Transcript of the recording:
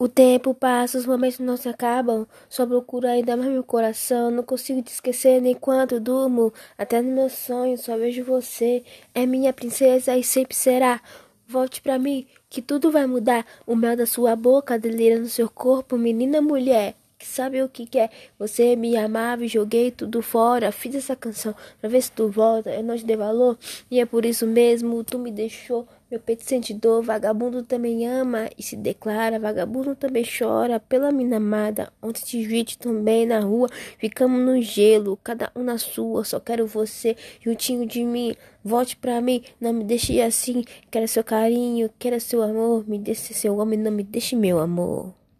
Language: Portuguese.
O tempo passa, os momentos não se acabam. Só procuro ainda mais meu coração. Não consigo te esquecer nem quando durmo. Até no meu sonho só vejo você. É minha princesa e sempre será. Volte pra mim, que tudo vai mudar. O mel da sua boca delira no seu corpo, menina mulher. Sabe o que quer? Você me amava e joguei tudo fora. Fiz essa canção pra ver se tu volta. Eu não te dei valor e é por isso mesmo tu me deixou. Meu peito sente dor, vagabundo também ama e se declara, vagabundo também chora pela mina amada. Ontem te vi também na rua, ficamos no gelo, cada um na sua, só quero você juntinho de mim. Volte pra mim, não me deixe assim, quero seu carinho, quero seu amor, me deixe seu homem, não me deixe meu amor.